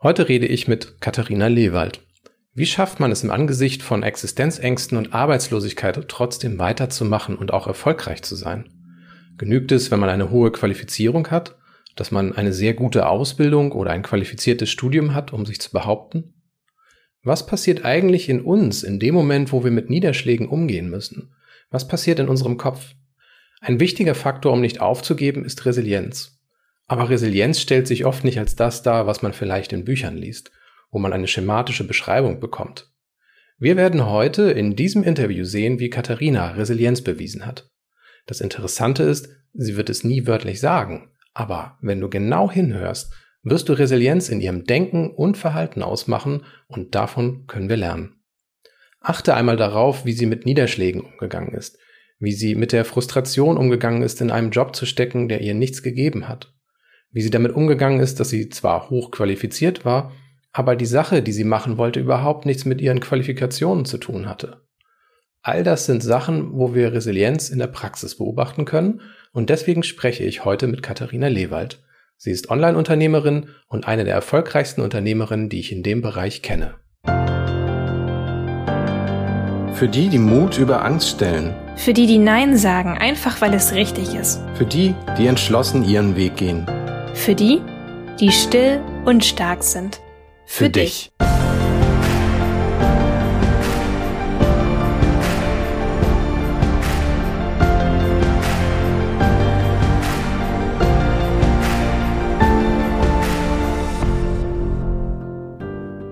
Heute rede ich mit Katharina Lewald. Wie schafft man es im Angesicht von Existenzängsten und Arbeitslosigkeit trotzdem weiterzumachen und auch erfolgreich zu sein? Genügt es, wenn man eine hohe Qualifizierung hat, dass man eine sehr gute Ausbildung oder ein qualifiziertes Studium hat, um sich zu behaupten? Was passiert eigentlich in uns in dem Moment, wo wir mit Niederschlägen umgehen müssen? Was passiert in unserem Kopf? Ein wichtiger Faktor, um nicht aufzugeben, ist Resilienz. Aber Resilienz stellt sich oft nicht als das dar, was man vielleicht in Büchern liest, wo man eine schematische Beschreibung bekommt. Wir werden heute in diesem Interview sehen, wie Katharina Resilienz bewiesen hat. Das Interessante ist, sie wird es nie wörtlich sagen, aber wenn du genau hinhörst, wirst du Resilienz in ihrem Denken und Verhalten ausmachen und davon können wir lernen. Achte einmal darauf, wie sie mit Niederschlägen umgegangen ist, wie sie mit der Frustration umgegangen ist, in einem Job zu stecken, der ihr nichts gegeben hat wie sie damit umgegangen ist, dass sie zwar hochqualifiziert war, aber die Sache, die sie machen wollte, überhaupt nichts mit ihren Qualifikationen zu tun hatte. All das sind Sachen, wo wir Resilienz in der Praxis beobachten können und deswegen spreche ich heute mit Katharina Lewald. Sie ist Online-Unternehmerin und eine der erfolgreichsten Unternehmerinnen, die ich in dem Bereich kenne. Für die, die Mut über Angst stellen. Für die, die Nein sagen, einfach weil es richtig ist. Für die, die entschlossen ihren Weg gehen. Für die, die still und stark sind. Für, Für dich.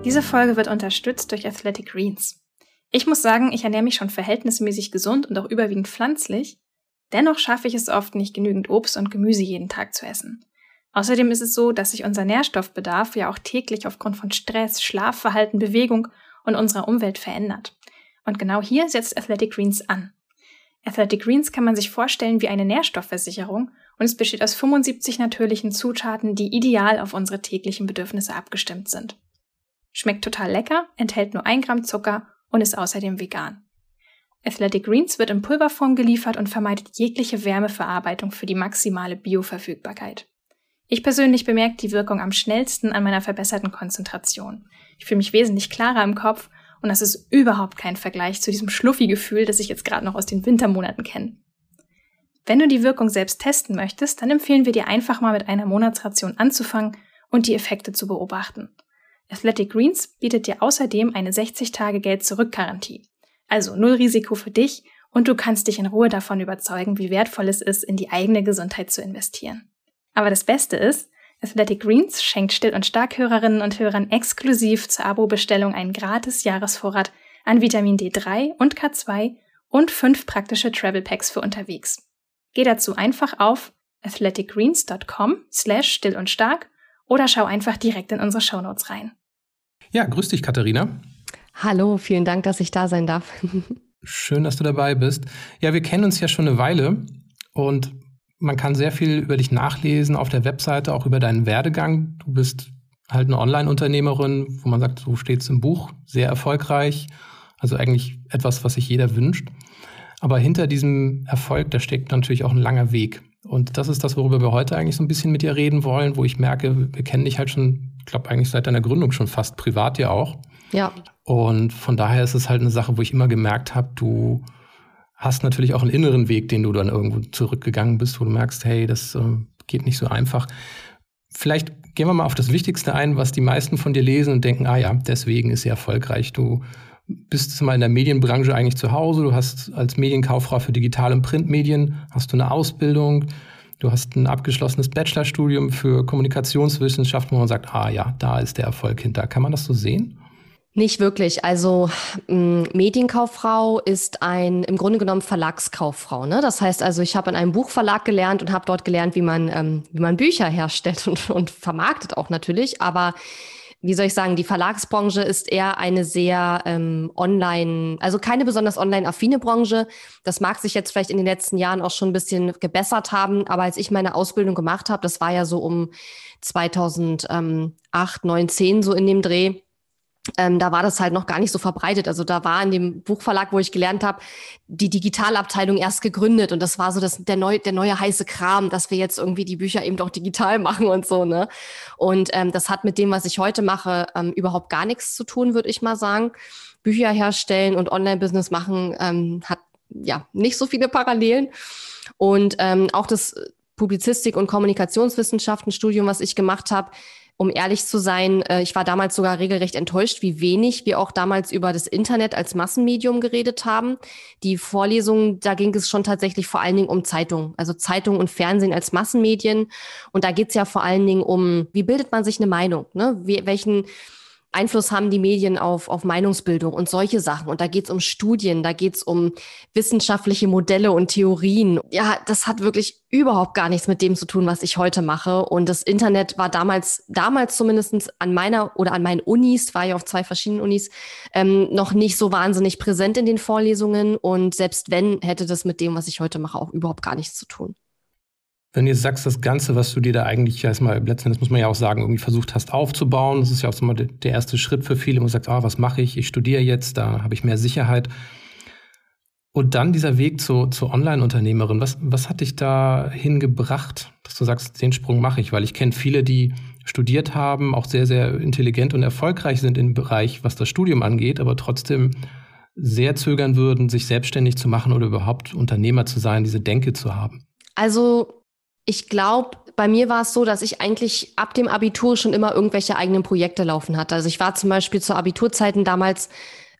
Diese Folge wird unterstützt durch Athletic Greens. Ich muss sagen, ich ernähre mich schon verhältnismäßig gesund und auch überwiegend pflanzlich. Dennoch schaffe ich es oft nicht, genügend Obst und Gemüse jeden Tag zu essen. Außerdem ist es so, dass sich unser Nährstoffbedarf ja auch täglich aufgrund von Stress, Schlafverhalten, Bewegung und unserer Umwelt verändert. Und genau hier setzt Athletic Greens an. Athletic Greens kann man sich vorstellen wie eine Nährstoffversicherung und es besteht aus 75 natürlichen Zutaten, die ideal auf unsere täglichen Bedürfnisse abgestimmt sind. Schmeckt total lecker, enthält nur ein Gramm Zucker und ist außerdem vegan. Athletic Greens wird in Pulverform geliefert und vermeidet jegliche Wärmeverarbeitung für die maximale Bioverfügbarkeit. Ich persönlich bemerke die Wirkung am schnellsten an meiner verbesserten Konzentration. Ich fühle mich wesentlich klarer im Kopf und das ist überhaupt kein Vergleich zu diesem Schluffi-Gefühl, das ich jetzt gerade noch aus den Wintermonaten kenne. Wenn du die Wirkung selbst testen möchtest, dann empfehlen wir dir einfach mal mit einer Monatsration anzufangen und die Effekte zu beobachten. Athletic Greens bietet dir außerdem eine 60-Tage-Geld-Zurück-Garantie. Also null Risiko für dich und du kannst dich in Ruhe davon überzeugen, wie wertvoll es ist, in die eigene Gesundheit zu investieren. Aber das Beste ist, Athletic Greens schenkt Still- und Starkhörerinnen und Hörern exklusiv zur Abo-Bestellung einen gratis Jahresvorrat an Vitamin D3 und K2 und fünf praktische Travel Packs für unterwegs. Geh dazu einfach auf athleticgreens.com slash still und stark oder schau einfach direkt in unsere Shownotes rein. Ja, grüß dich, Katharina. Hallo, vielen Dank, dass ich da sein darf. Schön, dass du dabei bist. Ja, wir kennen uns ja schon eine Weile und man kann sehr viel über dich nachlesen auf der Webseite, auch über deinen Werdegang. Du bist halt eine Online-Unternehmerin, wo man sagt, so steht es im Buch, sehr erfolgreich. Also eigentlich etwas, was sich jeder wünscht. Aber hinter diesem Erfolg, da steckt natürlich auch ein langer Weg. Und das ist das, worüber wir heute eigentlich so ein bisschen mit dir reden wollen, wo ich merke, wir kennen dich halt schon, ich glaube eigentlich seit deiner Gründung schon fast privat ja auch. Ja. Und von daher ist es halt eine Sache, wo ich immer gemerkt habe, du hast natürlich auch einen inneren Weg, den du dann irgendwo zurückgegangen bist, wo du merkst, hey, das äh, geht nicht so einfach. Vielleicht gehen wir mal auf das Wichtigste ein, was die meisten von dir lesen und denken, ah ja, deswegen ist sie erfolgreich. Du bist mal in der Medienbranche eigentlich zu Hause, du hast als Medienkauffrau für Digital- und Printmedien, hast du eine Ausbildung, du hast ein abgeschlossenes Bachelorstudium für Kommunikationswissenschaften, wo man sagt, ah ja, da ist der Erfolg hinter. Kann man das so sehen? Nicht wirklich. Also m, Medienkauffrau ist ein im Grunde genommen Verlagskauffrau. Ne? Das heißt also, ich habe in einem Buchverlag gelernt und habe dort gelernt, wie man ähm, wie man Bücher herstellt und, und vermarktet auch natürlich. Aber wie soll ich sagen, die Verlagsbranche ist eher eine sehr ähm, online, also keine besonders online-affine Branche. Das mag sich jetzt vielleicht in den letzten Jahren auch schon ein bisschen gebessert haben, aber als ich meine Ausbildung gemacht habe, das war ja so um 2008, 9, 10 so in dem Dreh, ähm, da war das halt noch gar nicht so verbreitet. Also da war in dem Buchverlag, wo ich gelernt habe, die Digitalabteilung erst gegründet und das war so das, der, neu, der neue heiße Kram, dass wir jetzt irgendwie die Bücher eben doch digital machen und so. Ne? Und ähm, das hat mit dem, was ich heute mache, ähm, überhaupt gar nichts zu tun, würde ich mal sagen. Bücher herstellen und Online-Business machen ähm, hat ja nicht so viele Parallelen. Und ähm, auch das Publizistik- und Kommunikationswissenschaften-Studium, was ich gemacht habe, um ehrlich zu sein, äh, ich war damals sogar regelrecht enttäuscht, wie wenig wir auch damals über das Internet als Massenmedium geredet haben. Die Vorlesungen, da ging es schon tatsächlich vor allen Dingen um Zeitungen, also Zeitungen und Fernsehen als Massenmedien. Und da geht es ja vor allen Dingen um, wie bildet man sich eine Meinung? Ne? Wie, welchen Einfluss haben die Medien auf, auf Meinungsbildung und solche Sachen. Und da geht es um Studien, da geht es um wissenschaftliche Modelle und Theorien. Ja, das hat wirklich überhaupt gar nichts mit dem zu tun, was ich heute mache. Und das Internet war damals, damals zumindest an meiner oder an meinen Unis, war ja auf zwei verschiedenen Unis, ähm, noch nicht so wahnsinnig präsent in den Vorlesungen. Und selbst wenn, hätte das mit dem, was ich heute mache, auch überhaupt gar nichts zu tun. Wenn du sagst, das Ganze, was du dir da eigentlich erstmal, letztendlich muss man ja auch sagen, irgendwie versucht hast aufzubauen, das ist ja auch so mal der erste Schritt für viele, wo du sagst, ah, was mache ich? Ich studiere jetzt, da habe ich mehr Sicherheit. Und dann dieser Weg zu, zur Online-Unternehmerin, was, was hat dich da hingebracht, dass du sagst, den Sprung mache ich? Weil ich kenne viele, die studiert haben, auch sehr, sehr intelligent und erfolgreich sind im Bereich, was das Studium angeht, aber trotzdem sehr zögern würden, sich selbstständig zu machen oder überhaupt Unternehmer zu sein, diese Denke zu haben. Also ich glaube, bei mir war es so, dass ich eigentlich ab dem Abitur schon immer irgendwelche eigenen Projekte laufen hatte. Also ich war zum Beispiel zu Abiturzeiten damals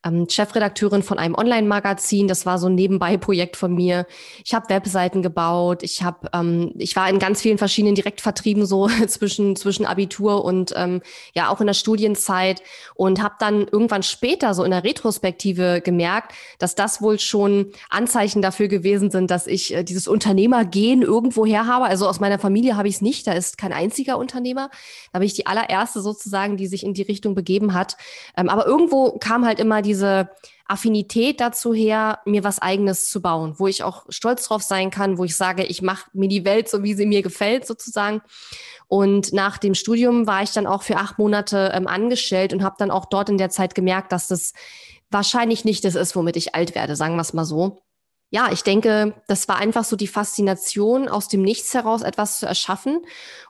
ähm, Chefredakteurin von einem Online-Magazin. Das war so ein Nebenbei-Projekt von mir. Ich habe Webseiten gebaut. Ich habe, ähm, ich war in ganz vielen verschiedenen Direktvertrieben so zwischen zwischen Abitur und ähm, ja auch in der Studienzeit und habe dann irgendwann später so in der Retrospektive gemerkt, dass das wohl schon Anzeichen dafür gewesen sind, dass ich äh, dieses Unternehmergehen irgendwo her habe. Also aus meiner Familie habe ich es nicht. Da ist kein einziger Unternehmer. Da bin ich die allererste sozusagen, die sich in die Richtung begeben hat. Ähm, aber irgendwo kam halt immer diese Affinität dazu her, mir was eigenes zu bauen, wo ich auch stolz drauf sein kann, wo ich sage, ich mache mir die Welt so, wie sie mir gefällt, sozusagen. Und nach dem Studium war ich dann auch für acht Monate ähm, angestellt und habe dann auch dort in der Zeit gemerkt, dass das wahrscheinlich nicht das ist, womit ich alt werde, sagen wir es mal so ja, ich denke, das war einfach so die Faszination, aus dem Nichts heraus etwas zu erschaffen.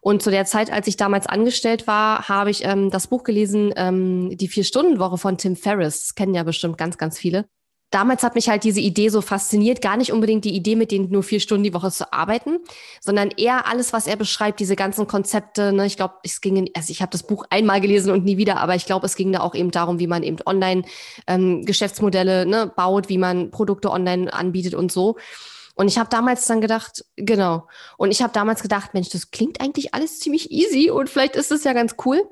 Und zu der Zeit, als ich damals angestellt war, habe ich ähm, das Buch gelesen, ähm, Die Vier-Stunden-Woche von Tim Ferriss. Das kennen ja bestimmt ganz, ganz viele damals hat mich halt diese Idee so fasziniert, gar nicht unbedingt die Idee, mit denen nur vier Stunden die Woche zu arbeiten, sondern eher alles, was er beschreibt, diese ganzen Konzepte. Ne? Ich glaube, es ging, in, also ich habe das Buch einmal gelesen und nie wieder, aber ich glaube, es ging da auch eben darum, wie man eben online ähm, ne, baut, wie man Produkte online anbietet und so. Und ich habe damals dann gedacht, genau. Und ich habe damals gedacht, Mensch, das klingt eigentlich alles ziemlich easy und vielleicht ist es ja ganz cool.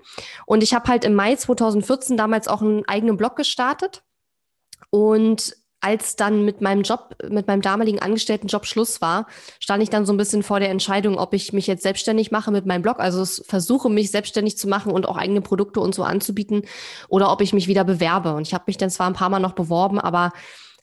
Und ich habe halt im Mai 2014 damals auch einen eigenen Blog gestartet und als dann mit meinem Job, mit meinem damaligen Angestelltenjob Schluss war, stand ich dann so ein bisschen vor der Entscheidung, ob ich mich jetzt selbstständig mache mit meinem Blog, also versuche mich selbstständig zu machen und auch eigene Produkte und so anzubieten, oder ob ich mich wieder bewerbe. Und ich habe mich dann zwar ein paar Mal noch beworben, aber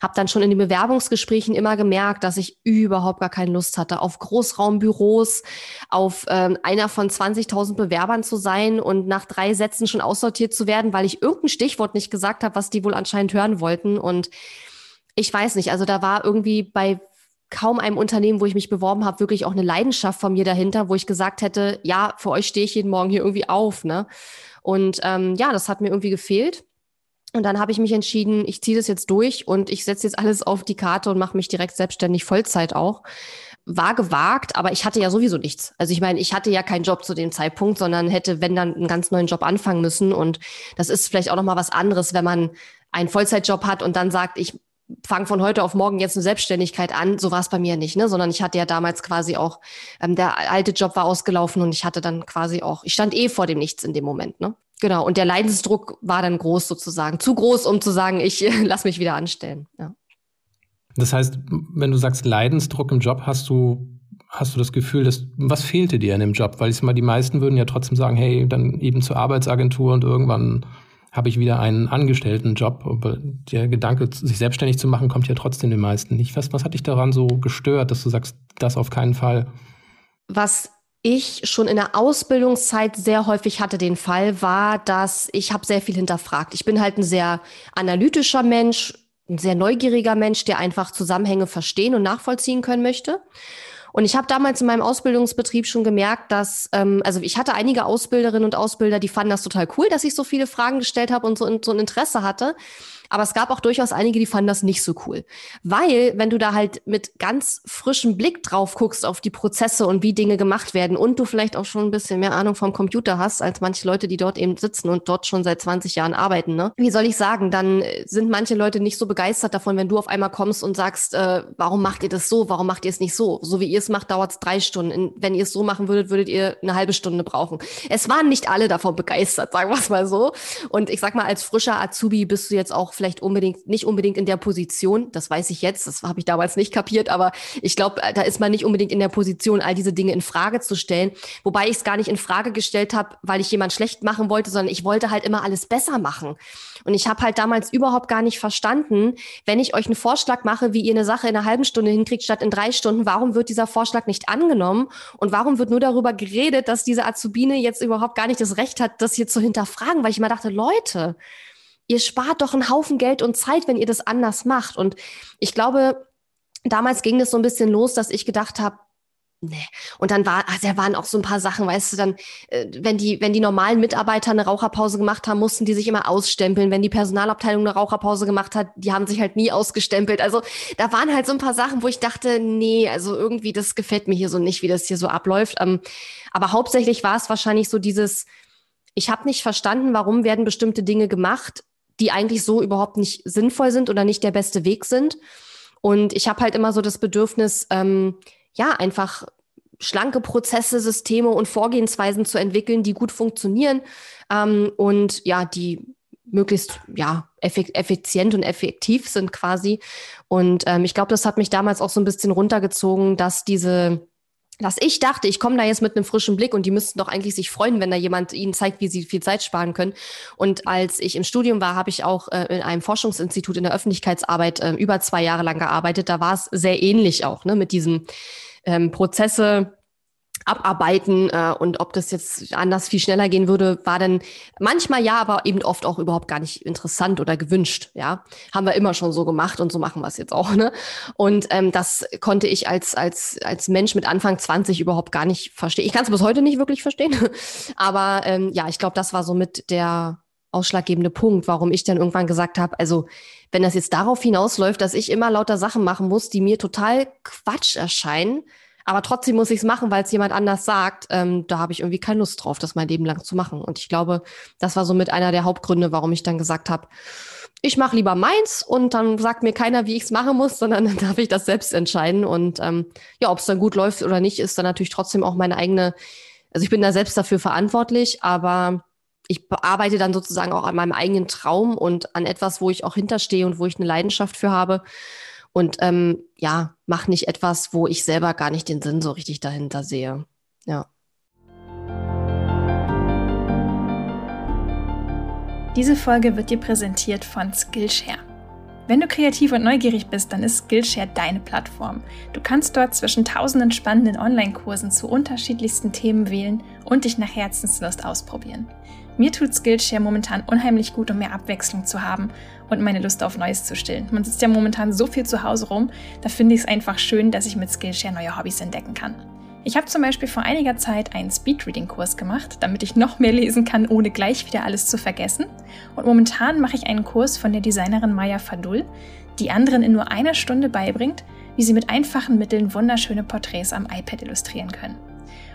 habe dann schon in den Bewerbungsgesprächen immer gemerkt, dass ich überhaupt gar keine Lust hatte, auf Großraumbüros, auf ähm, einer von 20.000 Bewerbern zu sein und nach drei Sätzen schon aussortiert zu werden, weil ich irgendein Stichwort nicht gesagt habe, was die wohl anscheinend hören wollten. Und ich weiß nicht, also da war irgendwie bei kaum einem Unternehmen, wo ich mich beworben habe, wirklich auch eine Leidenschaft von mir dahinter, wo ich gesagt hätte, ja, für euch stehe ich jeden Morgen hier irgendwie auf. Ne? Und ähm, ja, das hat mir irgendwie gefehlt. Und dann habe ich mich entschieden, ich ziehe das jetzt durch und ich setze jetzt alles auf die Karte und mache mich direkt selbstständig, Vollzeit auch. War gewagt, aber ich hatte ja sowieso nichts. Also ich meine, ich hatte ja keinen Job zu dem Zeitpunkt, sondern hätte, wenn dann, einen ganz neuen Job anfangen müssen. Und das ist vielleicht auch nochmal was anderes, wenn man einen Vollzeitjob hat und dann sagt, ich fange von heute auf morgen jetzt eine Selbstständigkeit an. So war es bei mir nicht, ne? Sondern ich hatte ja damals quasi auch, ähm, der alte Job war ausgelaufen und ich hatte dann quasi auch, ich stand eh vor dem Nichts in dem Moment, ne? Genau, und der Leidensdruck war dann groß sozusagen. Zu groß, um zu sagen, ich lass mich wieder anstellen. Ja. Das heißt, wenn du sagst Leidensdruck im Job, hast du, hast du das Gefühl, dass was fehlte dir in dem Job? Weil ich mal, die meisten würden ja trotzdem sagen, hey, dann eben zur Arbeitsagentur und irgendwann habe ich wieder einen Angestelltenjob. Aber der Gedanke, sich selbstständig zu machen, kommt ja trotzdem den meisten nicht. Was, was hat dich daran so gestört, dass du sagst, das auf keinen Fall? Was ich schon in der Ausbildungszeit sehr häufig hatte den Fall, war, dass ich habe sehr viel hinterfragt. Ich bin halt ein sehr analytischer Mensch, ein sehr neugieriger Mensch, der einfach Zusammenhänge verstehen und nachvollziehen können möchte. Und ich habe damals in meinem Ausbildungsbetrieb schon gemerkt, dass, ähm, also ich hatte einige Ausbilderinnen und Ausbilder, die fanden das total cool, dass ich so viele Fragen gestellt habe und so, so ein Interesse hatte. Aber es gab auch durchaus einige, die fanden das nicht so cool. Weil, wenn du da halt mit ganz frischem Blick drauf guckst auf die Prozesse und wie Dinge gemacht werden und du vielleicht auch schon ein bisschen mehr Ahnung vom Computer hast, als manche Leute, die dort eben sitzen und dort schon seit 20 Jahren arbeiten, ne? Wie soll ich sagen, dann sind manche Leute nicht so begeistert davon, wenn du auf einmal kommst und sagst, äh, warum macht ihr das so? Warum macht ihr es nicht so? So wie ihr es macht, dauert es drei Stunden. Wenn ihr es so machen würdet, würdet ihr eine halbe Stunde brauchen. Es waren nicht alle davon begeistert, sagen wir es mal so. Und ich sag mal, als frischer Azubi bist du jetzt auch vielleicht unbedingt, nicht unbedingt in der Position, das weiß ich jetzt, das habe ich damals nicht kapiert, aber ich glaube, äh, da ist man nicht unbedingt in der Position, all diese Dinge in Frage zu stellen. Wobei ich es gar nicht in Frage gestellt habe, weil ich jemand schlecht machen wollte, sondern ich wollte halt immer alles besser machen. Und ich habe halt damals überhaupt gar nicht verstanden, wenn ich euch einen Vorschlag mache, wie ihr eine Sache in einer halben Stunde hinkriegt statt in drei Stunden, warum wird dieser Vorschlag nicht angenommen und warum wird nur darüber geredet, dass diese Azubine jetzt überhaupt gar nicht das Recht hat, das hier zu hinterfragen, weil ich immer dachte, Leute, ihr spart doch einen Haufen Geld und Zeit, wenn ihr das anders macht. Und ich glaube, damals ging das so ein bisschen los, dass ich gedacht habe, Nee. Und dann war, also da waren auch so ein paar Sachen, weißt du, dann, äh, wenn die, wenn die normalen Mitarbeiter eine Raucherpause gemacht haben, mussten die sich immer ausstempeln. Wenn die Personalabteilung eine Raucherpause gemacht hat, die haben sich halt nie ausgestempelt. Also da waren halt so ein paar Sachen, wo ich dachte, nee, also irgendwie, das gefällt mir hier so nicht, wie das hier so abläuft. Ähm, aber hauptsächlich war es wahrscheinlich so dieses, ich habe nicht verstanden, warum werden bestimmte Dinge gemacht, die eigentlich so überhaupt nicht sinnvoll sind oder nicht der beste Weg sind. Und ich habe halt immer so das Bedürfnis, ähm, ja, einfach schlanke Prozesse, Systeme und Vorgehensweisen zu entwickeln, die gut funktionieren ähm, und ja, die möglichst ja effizient und effektiv sind quasi. Und ähm, ich glaube, das hat mich damals auch so ein bisschen runtergezogen, dass diese dass ich dachte, ich komme da jetzt mit einem frischen Blick und die müssten doch eigentlich sich freuen, wenn da jemand ihnen zeigt, wie sie viel Zeit sparen können. Und als ich im Studium war, habe ich auch äh, in einem Forschungsinstitut in der Öffentlichkeitsarbeit äh, über zwei Jahre lang gearbeitet. Da war es sehr ähnlich auch, ne, mit diesen ähm, Prozesse abarbeiten äh, und ob das jetzt anders viel schneller gehen würde, war dann manchmal ja, aber eben oft auch überhaupt gar nicht interessant oder gewünscht. Ja, haben wir immer schon so gemacht und so machen wir es jetzt auch. Ne? Und ähm, das konnte ich als als als Mensch mit Anfang 20 überhaupt gar nicht verstehen. Ich kann es bis heute nicht wirklich verstehen, aber ähm, ja, ich glaube, das war so mit der ausschlaggebende Punkt, warum ich dann irgendwann gesagt habe, also wenn das jetzt darauf hinausläuft, dass ich immer lauter Sachen machen muss, die mir total Quatsch erscheinen, aber trotzdem muss ich es machen, weil es jemand anders sagt. Ähm, da habe ich irgendwie keine Lust drauf, das mein Leben lang zu machen. Und ich glaube, das war so mit einer der Hauptgründe, warum ich dann gesagt habe, ich mache lieber meins und dann sagt mir keiner, wie ich es machen muss, sondern dann darf ich das selbst entscheiden. Und ähm, ja, ob es dann gut läuft oder nicht, ist dann natürlich trotzdem auch meine eigene, also ich bin da selbst dafür verantwortlich, aber ich arbeite dann sozusagen auch an meinem eigenen Traum und an etwas, wo ich auch hinterstehe und wo ich eine Leidenschaft für habe und ähm, ja, mach nicht etwas, wo ich selber gar nicht den Sinn so richtig dahinter sehe. Ja. Diese Folge wird dir präsentiert von Skillshare. Wenn du kreativ und neugierig bist, dann ist Skillshare deine Plattform. Du kannst dort zwischen tausenden spannenden Online-Kursen zu unterschiedlichsten Themen wählen und dich nach Herzenslust ausprobieren. Mir tut Skillshare momentan unheimlich gut, um mehr Abwechslung zu haben und meine Lust auf Neues zu stillen. Man sitzt ja momentan so viel zu Hause rum, da finde ich es einfach schön, dass ich mit Skillshare neue Hobbys entdecken kann. Ich habe zum Beispiel vor einiger Zeit einen Speedreading-Kurs gemacht, damit ich noch mehr lesen kann, ohne gleich wieder alles zu vergessen. Und momentan mache ich einen Kurs von der Designerin Maya Fadul, die anderen in nur einer Stunde beibringt, wie sie mit einfachen Mitteln wunderschöne Porträts am iPad illustrieren können.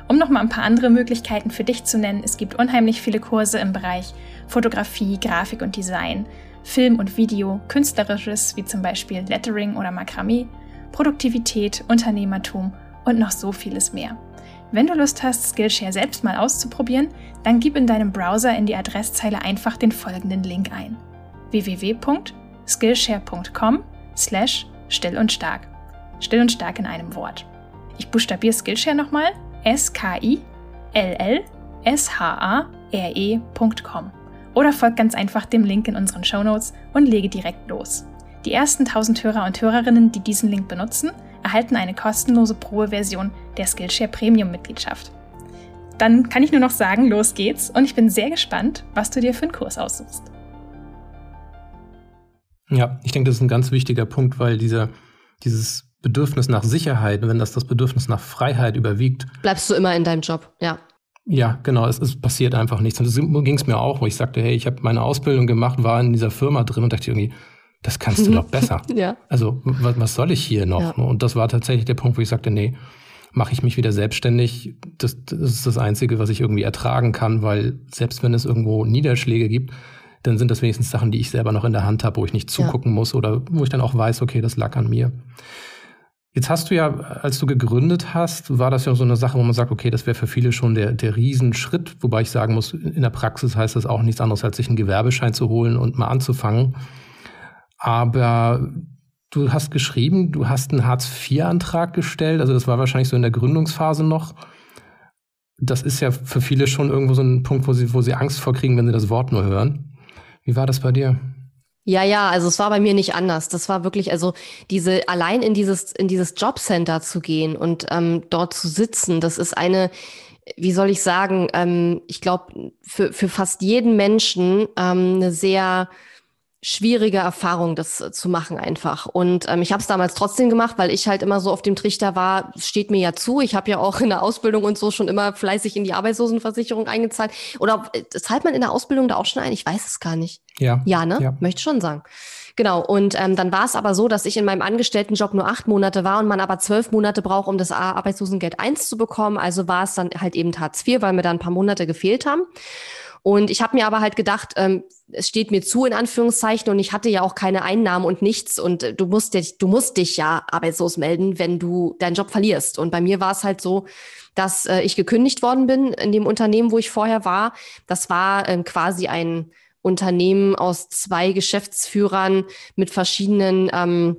Um noch mal ein paar andere Möglichkeiten für dich zu nennen, es gibt unheimlich viele Kurse im Bereich Fotografie, Grafik und Design, Film und Video, Künstlerisches wie zum Beispiel Lettering oder Makramee, Produktivität, Unternehmertum und noch so vieles mehr. Wenn du Lust hast, Skillshare selbst mal auszuprobieren, dann gib in deinem Browser in die Adresszeile einfach den folgenden Link ein: www.skillshare.com slash still und stark. Still und stark in einem Wort. Ich buchstabiere Skillshare nochmal. S-K-I-L-L-S-H-A-R-E.com oder folgt ganz einfach dem Link in unseren Show Notes und lege direkt los. Die ersten 1000 Hörer und Hörerinnen, die diesen Link benutzen, erhalten eine kostenlose Probeversion der Skillshare Premium Mitgliedschaft. Dann kann ich nur noch sagen, los geht's und ich bin sehr gespannt, was du dir für einen Kurs aussuchst. Ja, ich denke, das ist ein ganz wichtiger Punkt, weil dieser, dieses Bedürfnis nach Sicherheit, wenn das das Bedürfnis nach Freiheit überwiegt. Bleibst du immer in deinem Job, ja. Ja, genau, es, es passiert einfach nichts. Und so ging es mir auch, wo ich sagte, hey, ich habe meine Ausbildung gemacht, war in dieser Firma drin und dachte irgendwie, das kannst du doch besser. ja. Also was, was soll ich hier noch? Ja. Und das war tatsächlich der Punkt, wo ich sagte, nee, mache ich mich wieder selbstständig. Das, das ist das Einzige, was ich irgendwie ertragen kann, weil selbst wenn es irgendwo Niederschläge gibt, dann sind das wenigstens Sachen, die ich selber noch in der Hand habe, wo ich nicht zugucken ja. muss oder wo ich dann auch weiß, okay, das lag an mir. Jetzt hast du ja, als du gegründet hast, war das ja so eine Sache, wo man sagt, okay, das wäre für viele schon der, der Riesenschritt, wobei ich sagen muss, in der Praxis heißt das auch nichts anderes, als sich einen Gewerbeschein zu holen und mal anzufangen. Aber du hast geschrieben, du hast einen Hartz-IV-Antrag gestellt, also das war wahrscheinlich so in der Gründungsphase noch. Das ist ja für viele schon irgendwo so ein Punkt, wo sie, wo sie Angst vorkriegen, wenn sie das Wort nur hören. Wie war das bei dir? Ja, ja, also es war bei mir nicht anders. Das war wirklich, also diese allein in dieses in dieses Jobcenter zu gehen und ähm, dort zu sitzen, das ist eine, wie soll ich sagen, ähm, ich glaube für für fast jeden Menschen ähm, eine sehr schwierige Erfahrung, das äh, zu machen einfach. Und ähm, ich habe es damals trotzdem gemacht, weil ich halt immer so auf dem Trichter war, steht mir ja zu. Ich habe ja auch in der Ausbildung und so schon immer fleißig in die Arbeitslosenversicherung eingezahlt. Oder äh, zahlt man in der Ausbildung da auch schon ein? Ich weiß es gar nicht. Ja. Ja, ne? Ja. Möchte schon sagen. Genau. Und ähm, dann war es aber so, dass ich in meinem Angestelltenjob nur acht Monate war und man aber zwölf Monate braucht, um das Arbeitslosengeld eins zu bekommen. Also war es dann halt eben Hartz IV, weil mir da ein paar Monate gefehlt haben. Und ich habe mir aber halt gedacht, ähm, es steht mir zu in Anführungszeichen und ich hatte ja auch keine Einnahmen und nichts und äh, du musst dich, du musst dich ja arbeitslos melden, wenn du deinen Job verlierst. Und bei mir war es halt so, dass äh, ich gekündigt worden bin in dem Unternehmen, wo ich vorher war. Das war äh, quasi ein Unternehmen aus zwei Geschäftsführern mit verschiedenen ähm,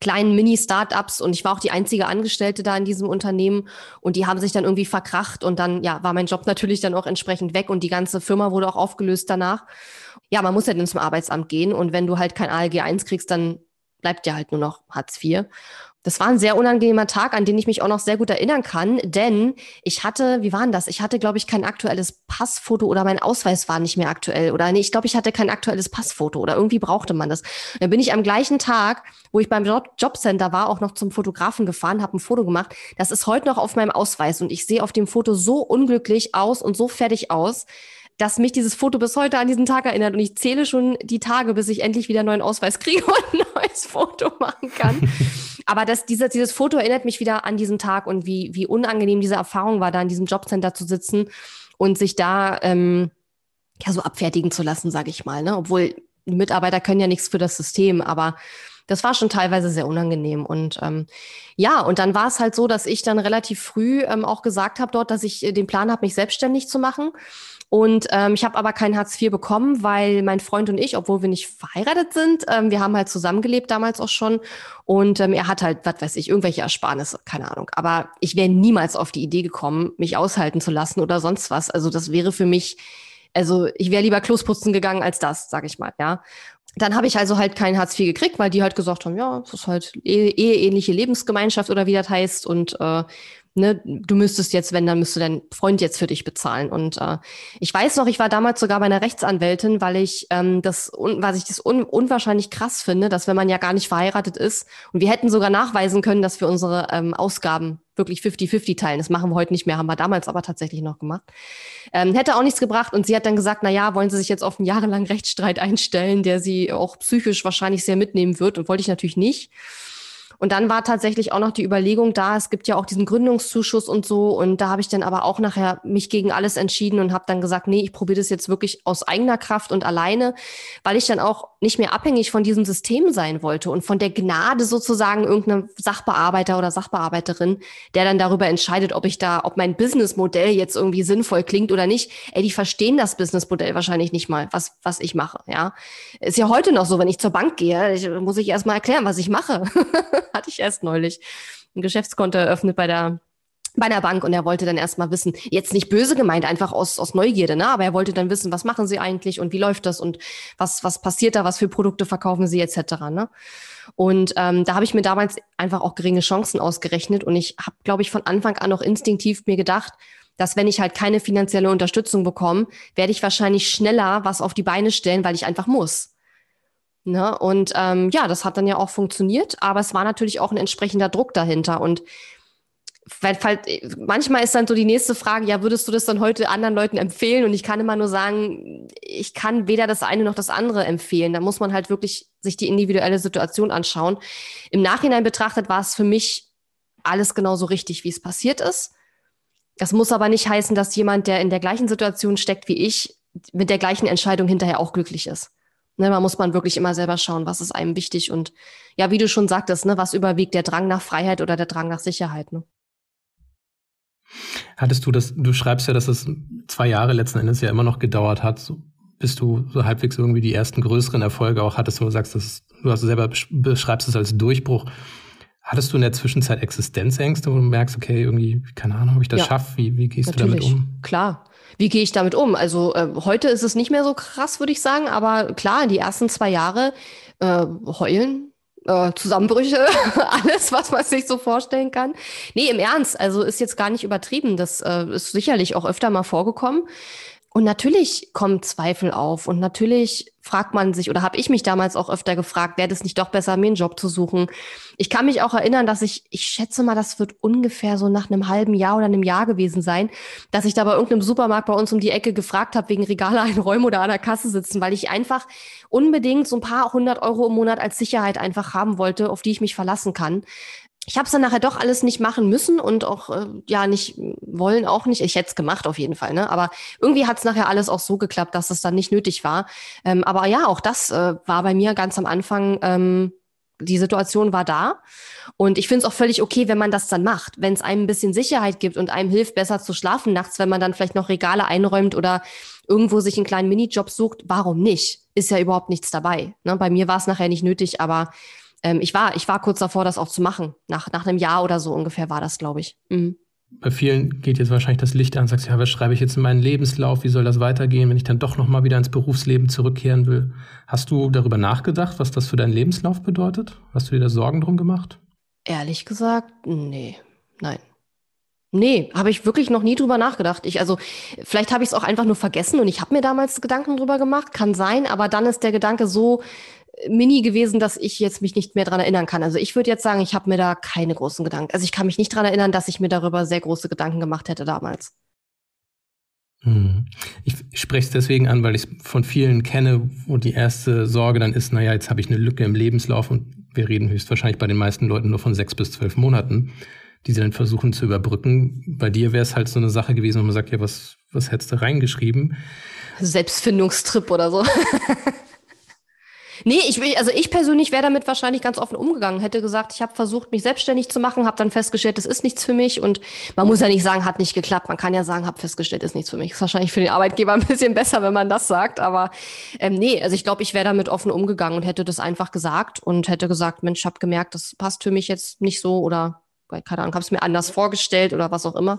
kleinen Mini-Startups und ich war auch die einzige Angestellte da in diesem Unternehmen und die haben sich dann irgendwie verkracht und dann ja war mein Job natürlich dann auch entsprechend weg und die ganze Firma wurde auch aufgelöst danach. Ja, man muss ja dann zum Arbeitsamt gehen und wenn du halt kein ALG 1 kriegst, dann bleibt dir halt nur noch Hartz IV. Das war ein sehr unangenehmer Tag, an den ich mich auch noch sehr gut erinnern kann, denn ich hatte, wie war denn das? Ich hatte, glaube ich, kein aktuelles Passfoto oder mein Ausweis war nicht mehr aktuell oder nee, ich glaube, ich hatte kein aktuelles Passfoto oder irgendwie brauchte man das. Dann bin ich am gleichen Tag, wo ich beim Jobcenter war, auch noch zum Fotografen gefahren, habe ein Foto gemacht. Das ist heute noch auf meinem Ausweis und ich sehe auf dem Foto so unglücklich aus und so fertig aus dass mich dieses Foto bis heute an diesen Tag erinnert und ich zähle schon die Tage, bis ich endlich wieder einen neuen Ausweis kriege und ein neues Foto machen kann. Aber das, dieses, dieses Foto erinnert mich wieder an diesen Tag und wie, wie unangenehm diese Erfahrung war, da in diesem Jobcenter zu sitzen und sich da ähm, ja so abfertigen zu lassen, sage ich mal. Ne? Obwohl Mitarbeiter können ja nichts für das System, aber das war schon teilweise sehr unangenehm. Und ähm, ja, und dann war es halt so, dass ich dann relativ früh ähm, auch gesagt habe dort, dass ich äh, den Plan habe, mich selbstständig zu machen. Und ähm, ich habe aber kein Hartz IV bekommen, weil mein Freund und ich, obwohl wir nicht verheiratet sind, ähm, wir haben halt zusammengelebt damals auch schon. Und ähm, er hat halt, was weiß ich, irgendwelche Ersparnisse, keine Ahnung. Aber ich wäre niemals auf die Idee gekommen, mich aushalten zu lassen oder sonst was. Also das wäre für mich, also ich wäre lieber Klosputzen gegangen als das, sag ich mal, ja. Dann habe ich also halt kein Hartz IV gekriegt, weil die halt gesagt haben, ja, das ist halt eheähnliche Lebensgemeinschaft oder wie das heißt. Und äh, ne, du müsstest jetzt, wenn, dann müsste dein Freund jetzt für dich bezahlen. Und äh, ich weiß noch, ich war damals sogar bei einer Rechtsanwältin, weil ich ähm, das, was ich das un unwahrscheinlich krass finde, dass wenn man ja gar nicht verheiratet ist und wir hätten sogar nachweisen können, dass wir unsere ähm, Ausgaben wirklich 50-50 teilen. Das machen wir heute nicht mehr, haben wir damals aber tatsächlich noch gemacht. Ähm, hätte auch nichts gebracht und sie hat dann gesagt, na ja, wollen Sie sich jetzt auf einen jahrelangen Rechtsstreit einstellen, der Sie auch psychisch wahrscheinlich sehr mitnehmen wird und wollte ich natürlich nicht. Und dann war tatsächlich auch noch die Überlegung da, es gibt ja auch diesen Gründungszuschuss und so. Und da habe ich dann aber auch nachher mich gegen alles entschieden und habe dann gesagt, nee, ich probiere das jetzt wirklich aus eigener Kraft und alleine, weil ich dann auch nicht mehr abhängig von diesem System sein wollte und von der Gnade sozusagen irgendeinem Sachbearbeiter oder Sachbearbeiterin, der dann darüber entscheidet, ob ich da, ob mein Businessmodell jetzt irgendwie sinnvoll klingt oder nicht. Ey, die verstehen das Businessmodell wahrscheinlich nicht mal, was, was ich mache, ja. Ist ja heute noch so, wenn ich zur Bank gehe, ich, muss ich erst mal erklären, was ich mache. Hatte ich erst neulich ein Geschäftskonto eröffnet bei der bei der Bank und er wollte dann erstmal wissen, jetzt nicht böse gemeint, einfach aus, aus Neugierde, ne? aber er wollte dann wissen, was machen sie eigentlich und wie läuft das und was, was passiert da, was für Produkte verkaufen sie etc. Ne? Und ähm, da habe ich mir damals einfach auch geringe Chancen ausgerechnet und ich habe, glaube ich, von Anfang an auch instinktiv mir gedacht, dass wenn ich halt keine finanzielle Unterstützung bekomme, werde ich wahrscheinlich schneller was auf die Beine stellen, weil ich einfach muss. Ne? Und ähm, ja, das hat dann ja auch funktioniert, aber es war natürlich auch ein entsprechender Druck dahinter. Und weil, weil manchmal ist dann so die nächste Frage, ja, würdest du das dann heute anderen Leuten empfehlen? Und ich kann immer nur sagen, ich kann weder das eine noch das andere empfehlen. Da muss man halt wirklich sich die individuelle Situation anschauen. Im Nachhinein betrachtet war es für mich alles genauso richtig, wie es passiert ist. Das muss aber nicht heißen, dass jemand, der in der gleichen Situation steckt wie ich, mit der gleichen Entscheidung hinterher auch glücklich ist. Ne, man muss man wirklich immer selber schauen, was ist einem wichtig und ja, wie du schon sagtest, ne, was überwiegt der Drang nach Freiheit oder der Drang nach Sicherheit. Ne? Hattest du das, du schreibst ja, dass es zwei Jahre letzten Endes ja immer noch gedauert hat, so, bis du so halbwegs irgendwie die ersten größeren Erfolge auch hattest, wo du sagst, dass, du hast selber beschreibst es als Durchbruch. Hattest du in der Zwischenzeit Existenzängste, wo du merkst, okay, irgendwie, keine Ahnung, ob ich das ja, schaffe? Wie, wie gehst natürlich. du damit um? Klar. Wie gehe ich damit um? Also äh, heute ist es nicht mehr so krass, würde ich sagen, aber klar, die ersten zwei Jahre äh, heulen, äh, Zusammenbrüche, alles, was man sich so vorstellen kann. Nee, im Ernst, also ist jetzt gar nicht übertrieben. Das äh, ist sicherlich auch öfter mal vorgekommen. Und natürlich kommen Zweifel auf und natürlich fragt man sich oder habe ich mich damals auch öfter gefragt, wäre es nicht doch besser, mir einen Job zu suchen? Ich kann mich auch erinnern, dass ich, ich schätze mal, das wird ungefähr so nach einem halben Jahr oder einem Jahr gewesen sein, dass ich da bei irgendeinem Supermarkt bei uns um die Ecke gefragt habe, wegen Regale einräumen oder an der Kasse sitzen, weil ich einfach unbedingt so ein paar hundert Euro im Monat als Sicherheit einfach haben wollte, auf die ich mich verlassen kann ich habe es dann nachher doch alles nicht machen müssen und auch äh, ja nicht wollen auch nicht. Ich hätte es gemacht auf jeden Fall, ne? Aber irgendwie hat es nachher alles auch so geklappt, dass es dann nicht nötig war. Ähm, aber ja, auch das äh, war bei mir ganz am Anfang. Ähm, die Situation war da. Und ich finde es auch völlig okay, wenn man das dann macht. Wenn es einem ein bisschen Sicherheit gibt und einem hilft, besser zu schlafen nachts, wenn man dann vielleicht noch Regale einräumt oder irgendwo sich einen kleinen Minijob sucht, warum nicht? Ist ja überhaupt nichts dabei. Ne? Bei mir war es nachher nicht nötig, aber ähm, ich war, ich war kurz davor, das auch zu machen. Nach, nach einem Jahr oder so ungefähr war das, glaube ich. Mhm. Bei vielen geht jetzt wahrscheinlich das Licht an, sagst ja, was schreibe ich jetzt in meinen Lebenslauf? Wie soll das weitergehen, wenn ich dann doch noch mal wieder ins Berufsleben zurückkehren will? Hast du darüber nachgedacht, was das für deinen Lebenslauf bedeutet? Hast du dir da Sorgen drum gemacht? Ehrlich gesagt, nee, nein. Nee, habe ich wirklich noch nie drüber nachgedacht. Ich, also, vielleicht habe ich es auch einfach nur vergessen und ich habe mir damals Gedanken drüber gemacht, kann sein, aber dann ist der Gedanke so mini gewesen, dass ich jetzt mich nicht mehr dran erinnern kann. Also ich würde jetzt sagen, ich habe mir da keine großen Gedanken. Also ich kann mich nicht dran erinnern, dass ich mir darüber sehr große Gedanken gemacht hätte damals. Hm. Ich spreche es deswegen an, weil ich es von vielen kenne, wo die erste Sorge dann ist, naja, jetzt habe ich eine Lücke im Lebenslauf und wir reden höchstwahrscheinlich bei den meisten Leuten nur von sechs bis zwölf Monaten, die sie dann versuchen zu überbrücken. Bei dir wäre es halt so eine Sache gewesen, wo man sagt, ja, was, was hättest du reingeschrieben? Selbstfindungstrip oder so. Nee, ich, also ich persönlich wäre damit wahrscheinlich ganz offen umgegangen. Hätte gesagt, ich habe versucht, mich selbstständig zu machen, habe dann festgestellt, das ist nichts für mich. Und man muss ja nicht sagen, hat nicht geklappt. Man kann ja sagen, habe festgestellt, ist nichts für mich. Ist wahrscheinlich für den Arbeitgeber ein bisschen besser, wenn man das sagt. Aber ähm, nee, also ich glaube, ich wäre damit offen umgegangen und hätte das einfach gesagt und hätte gesagt, Mensch, ich habe gemerkt, das passt für mich jetzt nicht so oder keine Ahnung, habe es mir anders vorgestellt oder was auch immer.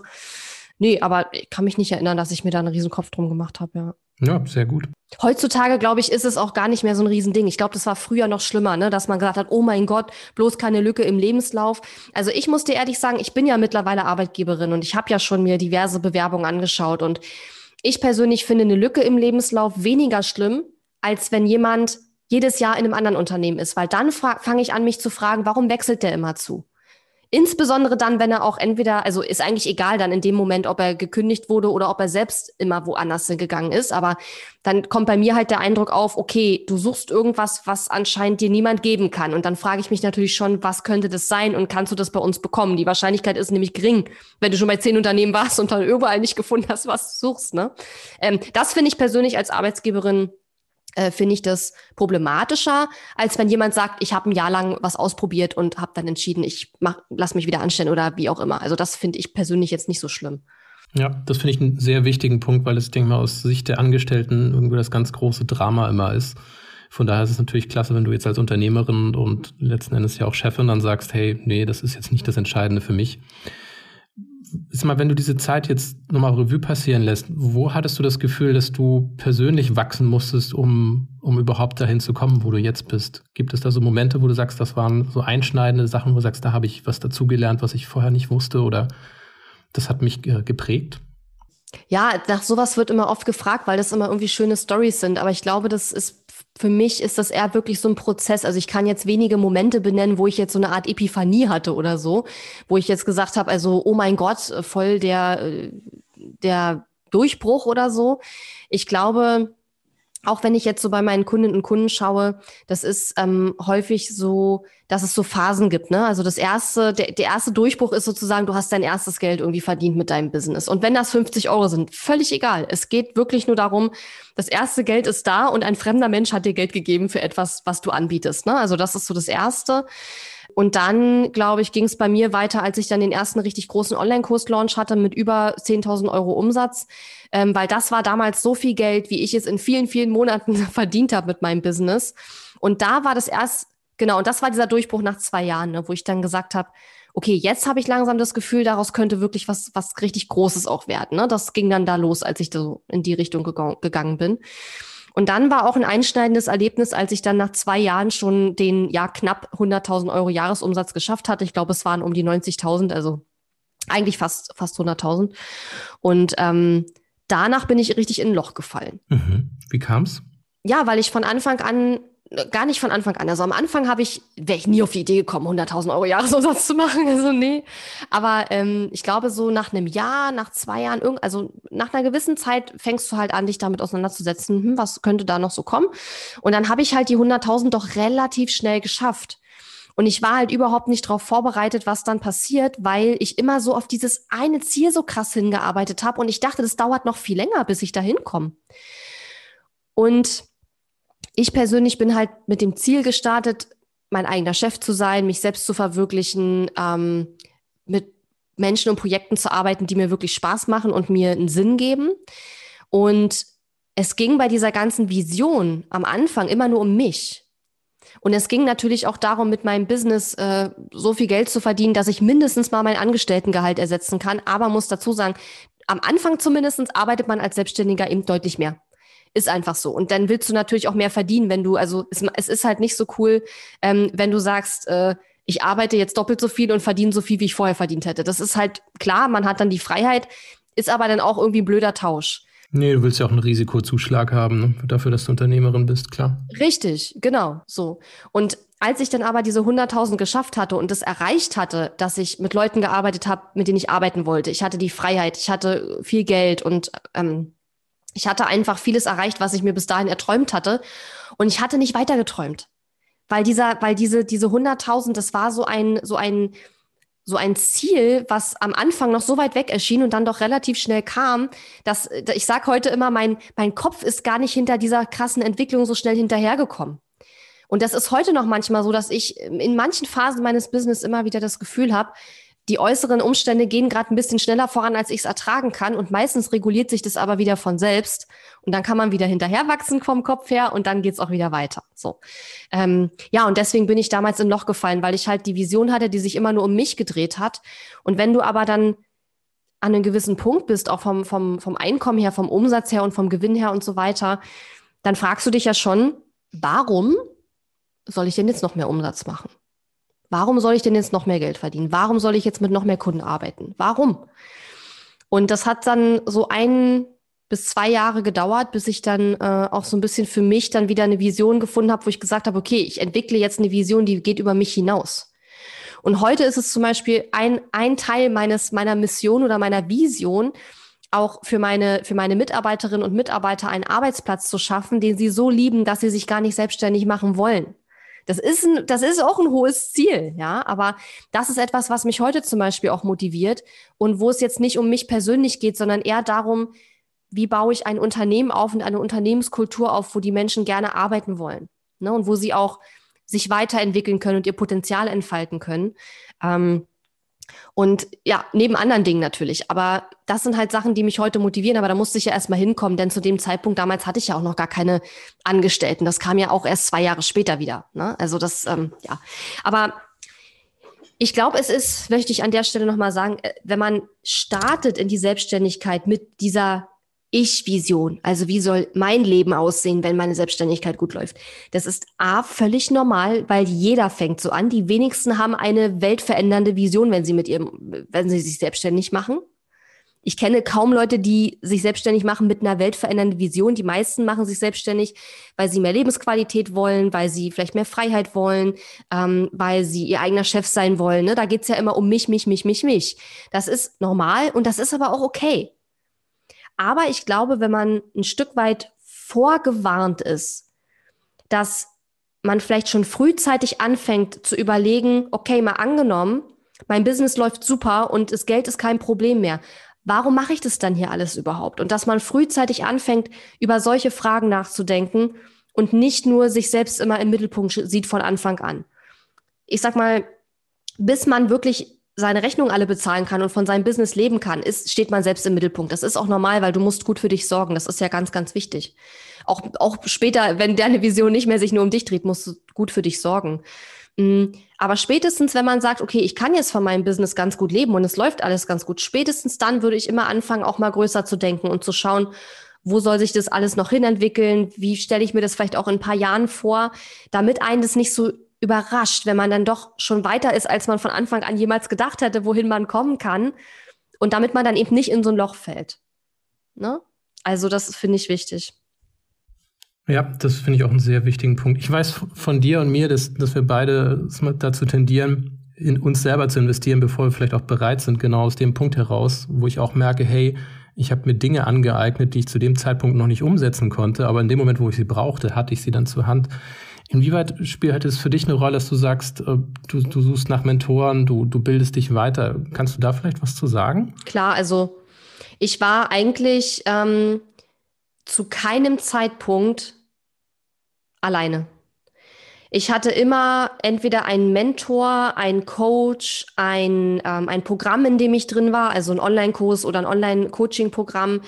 Nee, aber ich kann mich nicht erinnern, dass ich mir da einen riesen Kopf drum gemacht habe, ja. Ja, sehr gut. Heutzutage, glaube ich, ist es auch gar nicht mehr so ein Riesending. Ich glaube, das war früher noch schlimmer, ne? dass man gesagt hat, oh mein Gott, bloß keine Lücke im Lebenslauf. Also ich muss dir ehrlich sagen, ich bin ja mittlerweile Arbeitgeberin und ich habe ja schon mir diverse Bewerbungen angeschaut. Und ich persönlich finde eine Lücke im Lebenslauf weniger schlimm, als wenn jemand jedes Jahr in einem anderen Unternehmen ist. Weil dann fange ich an, mich zu fragen, warum wechselt der immer zu? Insbesondere dann, wenn er auch entweder, also ist eigentlich egal dann in dem Moment, ob er gekündigt wurde oder ob er selbst immer woanders gegangen ist. Aber dann kommt bei mir halt der Eindruck auf, okay, du suchst irgendwas, was anscheinend dir niemand geben kann. Und dann frage ich mich natürlich schon, was könnte das sein und kannst du das bei uns bekommen? Die Wahrscheinlichkeit ist nämlich gering, wenn du schon bei zehn Unternehmen warst und dann überall nicht gefunden hast, was du suchst. Ne? Ähm, das finde ich persönlich als Arbeitsgeberin äh, finde ich das problematischer, als wenn jemand sagt, ich habe ein Jahr lang was ausprobiert und habe dann entschieden, ich mach, lass mich wieder anstellen oder wie auch immer. Also das finde ich persönlich jetzt nicht so schlimm. Ja, das finde ich einen sehr wichtigen Punkt, weil es, denke mal, aus Sicht der Angestellten irgendwie das ganz große Drama immer ist. Von daher ist es natürlich klasse, wenn du jetzt als Unternehmerin und letzten Endes ja auch Chefin dann sagst, hey, nee, das ist jetzt nicht das Entscheidende für mich ist mal, wenn du diese Zeit jetzt nochmal Revue passieren lässt, wo hattest du das Gefühl, dass du persönlich wachsen musstest, um, um überhaupt dahin zu kommen, wo du jetzt bist? Gibt es da so Momente, wo du sagst, das waren so einschneidende Sachen, wo du sagst, da habe ich was dazugelernt, was ich vorher nicht wusste oder das hat mich geprägt? Ja, nach sowas wird immer oft gefragt, weil das immer irgendwie schöne Stories sind. Aber ich glaube, das ist für mich ist das eher wirklich so ein Prozess. Also ich kann jetzt wenige Momente benennen, wo ich jetzt so eine Art Epiphanie hatte oder so, wo ich jetzt gesagt habe, also oh mein Gott, voll der der Durchbruch oder so. Ich glaube, auch wenn ich jetzt so bei meinen Kundinnen und Kunden schaue, das ist ähm, häufig so, dass es so Phasen gibt. Ne? Also das erste, der, der erste Durchbruch ist sozusagen, du hast dein erstes Geld irgendwie verdient mit deinem Business. Und wenn das 50 Euro sind, völlig egal. Es geht wirklich nur darum, das erste Geld ist da und ein fremder Mensch hat dir Geld gegeben für etwas, was du anbietest. Ne? Also das ist so das Erste. Und dann, glaube ich, ging es bei mir weiter, als ich dann den ersten richtig großen Online-Kurs-Launch hatte mit über 10.000 Euro Umsatz, ähm, weil das war damals so viel Geld, wie ich es in vielen, vielen Monaten verdient habe mit meinem Business. Und da war das erst, genau, und das war dieser Durchbruch nach zwei Jahren, ne, wo ich dann gesagt habe, okay, jetzt habe ich langsam das Gefühl, daraus könnte wirklich was, was richtig Großes auch werden. Ne? Das ging dann da los, als ich so in die Richtung gegangen bin. Und dann war auch ein einschneidendes Erlebnis, als ich dann nach zwei Jahren schon den ja knapp 100.000 Euro Jahresumsatz geschafft hatte. Ich glaube, es waren um die 90.000, also eigentlich fast fast 100.000. Und ähm, danach bin ich richtig in ein Loch gefallen. Mhm. Wie kam's? Ja, weil ich von Anfang an gar nicht von Anfang an. Also am Anfang habe ich, wäre ich nie auf die Idee gekommen, 100.000 Euro Jahresumsatz zu machen. Also nee. Aber ähm, ich glaube, so nach einem Jahr, nach zwei Jahren, irgend, also nach einer gewissen Zeit fängst du halt an, dich damit auseinanderzusetzen, hm, was könnte da noch so kommen. Und dann habe ich halt die 100.000 doch relativ schnell geschafft. Und ich war halt überhaupt nicht darauf vorbereitet, was dann passiert, weil ich immer so auf dieses eine Ziel so krass hingearbeitet habe. Und ich dachte, das dauert noch viel länger, bis ich da hinkomme. Und ich persönlich bin halt mit dem Ziel gestartet, mein eigener Chef zu sein, mich selbst zu verwirklichen, ähm, mit Menschen und Projekten zu arbeiten, die mir wirklich Spaß machen und mir einen Sinn geben. Und es ging bei dieser ganzen Vision am Anfang immer nur um mich. Und es ging natürlich auch darum, mit meinem Business äh, so viel Geld zu verdienen, dass ich mindestens mal mein Angestelltengehalt ersetzen kann. Aber muss dazu sagen, am Anfang zumindest arbeitet man als Selbstständiger eben deutlich mehr. Ist einfach so. Und dann willst du natürlich auch mehr verdienen, wenn du, also es, es ist halt nicht so cool, ähm, wenn du sagst, äh, ich arbeite jetzt doppelt so viel und verdiene so viel, wie ich vorher verdient hätte. Das ist halt klar, man hat dann die Freiheit, ist aber dann auch irgendwie ein blöder Tausch. Nee, du willst ja auch einen Risikozuschlag haben, ne? dafür, dass du Unternehmerin bist, klar. Richtig, genau, so. Und als ich dann aber diese 100.000 geschafft hatte und es erreicht hatte, dass ich mit Leuten gearbeitet habe, mit denen ich arbeiten wollte, ich hatte die Freiheit, ich hatte viel Geld und ähm, ich hatte einfach vieles erreicht, was ich mir bis dahin erträumt hatte. Und ich hatte nicht weiter geträumt. Weil dieser, weil diese, diese 100.000, das war so ein, so ein, so ein Ziel, was am Anfang noch so weit weg erschien und dann doch relativ schnell kam, dass ich sag heute immer, mein, mein Kopf ist gar nicht hinter dieser krassen Entwicklung so schnell hinterhergekommen. Und das ist heute noch manchmal so, dass ich in manchen Phasen meines Business immer wieder das Gefühl habe, die äußeren Umstände gehen gerade ein bisschen schneller voran, als ich es ertragen kann. Und meistens reguliert sich das aber wieder von selbst. Und dann kann man wieder hinterher wachsen vom Kopf her und dann geht's auch wieder weiter. So. Ähm, ja, und deswegen bin ich damals in Loch gefallen, weil ich halt die Vision hatte, die sich immer nur um mich gedreht hat. Und wenn du aber dann an einem gewissen Punkt bist, auch vom, vom, vom Einkommen her, vom Umsatz her und vom Gewinn her und so weiter, dann fragst du dich ja schon, warum soll ich denn jetzt noch mehr Umsatz machen? Warum soll ich denn jetzt noch mehr Geld verdienen? Warum soll ich jetzt mit noch mehr Kunden arbeiten? Warum? Und das hat dann so ein bis zwei Jahre gedauert, bis ich dann äh, auch so ein bisschen für mich dann wieder eine Vision gefunden habe, wo ich gesagt habe, okay, ich entwickle jetzt eine Vision, die geht über mich hinaus. Und heute ist es zum Beispiel ein, ein Teil meines, meiner Mission oder meiner Vision, auch für meine, für meine Mitarbeiterinnen und Mitarbeiter einen Arbeitsplatz zu schaffen, den sie so lieben, dass sie sich gar nicht selbstständig machen wollen. Das ist, ein, das ist auch ein hohes Ziel, ja. Aber das ist etwas, was mich heute zum Beispiel auch motiviert und wo es jetzt nicht um mich persönlich geht, sondern eher darum, wie baue ich ein Unternehmen auf und eine Unternehmenskultur auf, wo die Menschen gerne arbeiten wollen ne? und wo sie auch sich weiterentwickeln können und ihr Potenzial entfalten können. Ähm, und ja, neben anderen Dingen natürlich. Aber das sind halt Sachen, die mich heute motivieren. Aber da musste ich ja erstmal hinkommen, denn zu dem Zeitpunkt damals hatte ich ja auch noch gar keine Angestellten. Das kam ja auch erst zwei Jahre später wieder. Ne? Also das, ähm, ja. Aber ich glaube, es ist, möchte ich an der Stelle nochmal sagen, äh, wenn man startet in die Selbstständigkeit mit dieser ich-Vision. Also wie soll mein Leben aussehen, wenn meine Selbstständigkeit gut läuft? Das ist A, völlig normal, weil jeder fängt so an. Die wenigsten haben eine weltverändernde Vision, wenn sie mit ihrem, wenn sie sich selbstständig machen. Ich kenne kaum Leute, die sich selbstständig machen mit einer weltverändernden Vision. Die meisten machen sich selbstständig, weil sie mehr Lebensqualität wollen, weil sie vielleicht mehr Freiheit wollen, ähm, weil sie ihr eigener Chef sein wollen. Ne? Da geht's ja immer um mich, mich, mich, mich, mich. Das ist normal und das ist aber auch okay. Aber ich glaube, wenn man ein Stück weit vorgewarnt ist, dass man vielleicht schon frühzeitig anfängt zu überlegen, okay, mal angenommen, mein Business läuft super und das Geld ist kein Problem mehr. Warum mache ich das dann hier alles überhaupt? Und dass man frühzeitig anfängt, über solche Fragen nachzudenken und nicht nur sich selbst immer im Mittelpunkt sieht von Anfang an. Ich sag mal, bis man wirklich seine Rechnungen alle bezahlen kann und von seinem Business leben kann, ist, steht man selbst im Mittelpunkt. Das ist auch normal, weil du musst gut für dich sorgen. Das ist ja ganz, ganz wichtig. Auch, auch später, wenn deine Vision nicht mehr sich nur um dich dreht, musst du gut für dich sorgen. Mm, aber spätestens, wenn man sagt, okay, ich kann jetzt von meinem Business ganz gut leben und es läuft alles ganz gut, spätestens dann würde ich immer anfangen, auch mal größer zu denken und zu schauen, wo soll sich das alles noch hinentwickeln? Wie stelle ich mir das vielleicht auch in ein paar Jahren vor, damit einen das nicht so überrascht, wenn man dann doch schon weiter ist, als man von Anfang an jemals gedacht hätte, wohin man kommen kann. Und damit man dann eben nicht in so ein Loch fällt. Ne? Also das finde ich wichtig. Ja, das finde ich auch einen sehr wichtigen Punkt. Ich weiß von dir und mir, dass, dass wir beide dazu tendieren, in uns selber zu investieren, bevor wir vielleicht auch bereit sind, genau aus dem Punkt heraus, wo ich auch merke, hey, ich habe mir Dinge angeeignet, die ich zu dem Zeitpunkt noch nicht umsetzen konnte, aber in dem Moment, wo ich sie brauchte, hatte ich sie dann zur Hand. Inwieweit spielt es für dich eine Rolle, dass du sagst, äh, du, du suchst nach Mentoren, du, du bildest dich weiter? Kannst du da vielleicht was zu sagen? Klar, also ich war eigentlich ähm, zu keinem Zeitpunkt alleine. Ich hatte immer entweder einen Mentor, einen Coach, ein, ähm, ein Programm, in dem ich drin war, also ein Online-Kurs oder ein Online-Coaching-Programm.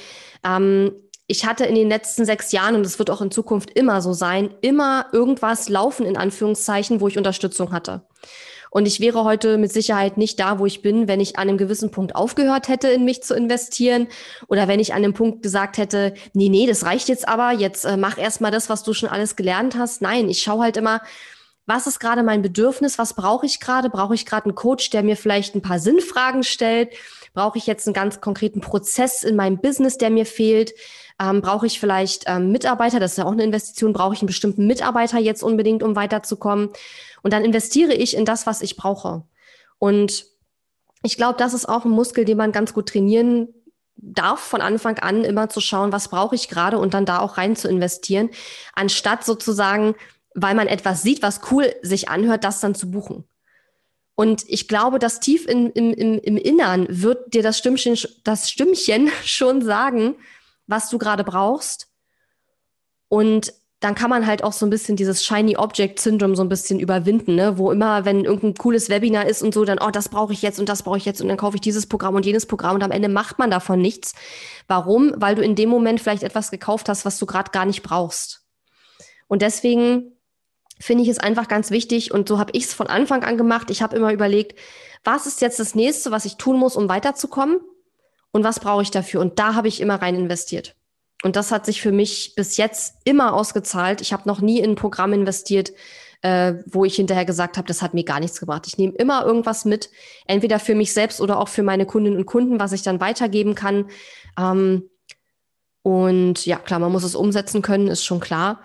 Ähm, ich hatte in den letzten sechs Jahren, und es wird auch in Zukunft immer so sein, immer irgendwas laufen, in Anführungszeichen, wo ich Unterstützung hatte. Und ich wäre heute mit Sicherheit nicht da, wo ich bin, wenn ich an einem gewissen Punkt aufgehört hätte, in mich zu investieren oder wenn ich an einem Punkt gesagt hätte, nee, nee, das reicht jetzt aber, jetzt äh, mach erst mal das, was du schon alles gelernt hast. Nein, ich schaue halt immer, was ist gerade mein Bedürfnis, was brauche ich gerade? Brauche ich gerade einen Coach, der mir vielleicht ein paar Sinnfragen stellt? Brauche ich jetzt einen ganz konkreten Prozess in meinem Business, der mir fehlt? Ähm, brauche ich vielleicht ähm, Mitarbeiter? Das ist ja auch eine Investition. Brauche ich einen bestimmten Mitarbeiter jetzt unbedingt, um weiterzukommen? Und dann investiere ich in das, was ich brauche. Und ich glaube, das ist auch ein Muskel, den man ganz gut trainieren darf von Anfang an immer zu schauen, was brauche ich gerade und dann da auch rein zu investieren, anstatt sozusagen, weil man etwas sieht, was cool sich anhört, das dann zu buchen. Und ich glaube, dass tief in, im, im, im Innern wird dir das Stimmchen, das Stimmchen schon sagen, was du gerade brauchst. Und dann kann man halt auch so ein bisschen dieses Shiny Object Syndrome so ein bisschen überwinden, ne? wo immer, wenn irgendein cooles Webinar ist und so, dann, oh, das brauche ich jetzt und das brauche ich jetzt und dann kaufe ich dieses Programm und jenes Programm und am Ende macht man davon nichts. Warum? Weil du in dem Moment vielleicht etwas gekauft hast, was du gerade gar nicht brauchst. Und deswegen finde ich es einfach ganz wichtig und so habe ich es von Anfang an gemacht. Ich habe immer überlegt, was ist jetzt das nächste, was ich tun muss, um weiterzukommen? Und was brauche ich dafür? Und da habe ich immer rein investiert. Und das hat sich für mich bis jetzt immer ausgezahlt. Ich habe noch nie in ein Programm investiert, äh, wo ich hinterher gesagt habe, das hat mir gar nichts gebracht. Ich nehme immer irgendwas mit, entweder für mich selbst oder auch für meine Kundinnen und Kunden, was ich dann weitergeben kann. Ähm, und ja, klar, man muss es umsetzen können, ist schon klar.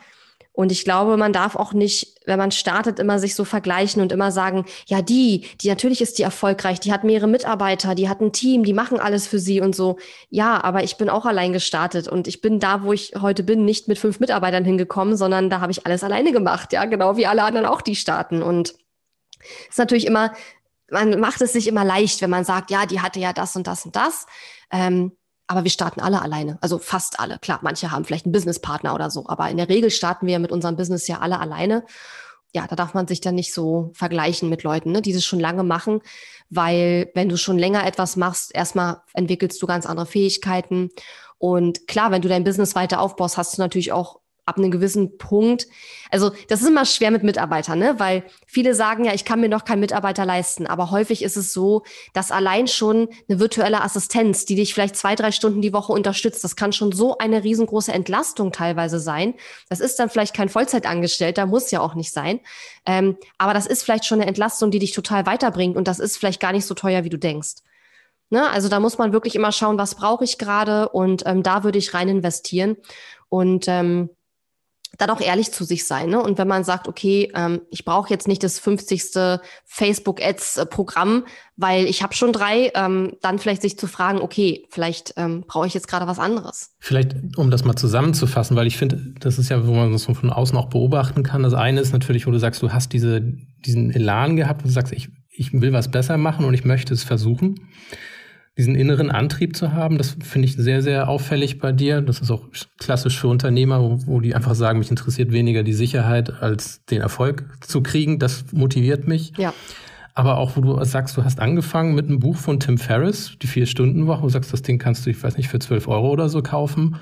Und ich glaube, man darf auch nicht, wenn man startet, immer sich so vergleichen und immer sagen, ja, die, die natürlich ist die erfolgreich, die hat mehrere Mitarbeiter, die hat ein Team, die machen alles für sie und so. Ja, aber ich bin auch allein gestartet und ich bin da, wo ich heute bin, nicht mit fünf Mitarbeitern hingekommen, sondern da habe ich alles alleine gemacht, ja, genau wie alle anderen auch, die starten. Und es ist natürlich immer, man macht es sich immer leicht, wenn man sagt, ja, die hatte ja das und das und das. Ähm, aber wir starten alle alleine, also fast alle. Klar, manche haben vielleicht einen Businesspartner oder so, aber in der Regel starten wir mit unserem Business ja alle alleine. Ja, da darf man sich dann nicht so vergleichen mit Leuten, ne, die das schon lange machen, weil wenn du schon länger etwas machst, erstmal entwickelst du ganz andere Fähigkeiten. Und klar, wenn du dein Business weiter aufbaust, hast du natürlich auch ab einem gewissen Punkt. Also das ist immer schwer mit Mitarbeitern, ne? weil viele sagen ja, ich kann mir noch keinen Mitarbeiter leisten. Aber häufig ist es so, dass allein schon eine virtuelle Assistenz, die dich vielleicht zwei, drei Stunden die Woche unterstützt, das kann schon so eine riesengroße Entlastung teilweise sein. Das ist dann vielleicht kein Vollzeitangestellter, muss ja auch nicht sein. Ähm, aber das ist vielleicht schon eine Entlastung, die dich total weiterbringt und das ist vielleicht gar nicht so teuer, wie du denkst. Ne? Also da muss man wirklich immer schauen, was brauche ich gerade und ähm, da würde ich rein investieren. Und ähm, dann auch ehrlich zu sich sein. Ne? Und wenn man sagt, okay, ähm, ich brauche jetzt nicht das 50. Facebook-Ads-Programm, weil ich habe schon drei, ähm, dann vielleicht sich zu fragen, okay, vielleicht ähm, brauche ich jetzt gerade was anderes. Vielleicht, um das mal zusammenzufassen, weil ich finde, das ist ja, wo man das von außen auch beobachten kann. Das eine ist natürlich, wo du sagst, du hast diese, diesen Elan gehabt und du sagst, ich, ich will was besser machen und ich möchte es versuchen diesen inneren Antrieb zu haben, das finde ich sehr, sehr auffällig bei dir. Das ist auch klassisch für Unternehmer, wo, wo, die einfach sagen, mich interessiert weniger die Sicherheit als den Erfolg zu kriegen. Das motiviert mich. Ja. Aber auch, wo du sagst, du hast angefangen mit einem Buch von Tim Ferriss, die Vier-Stunden-Woche, wo du sagst, das Ding kannst du, ich weiß nicht, für 12 Euro oder so kaufen.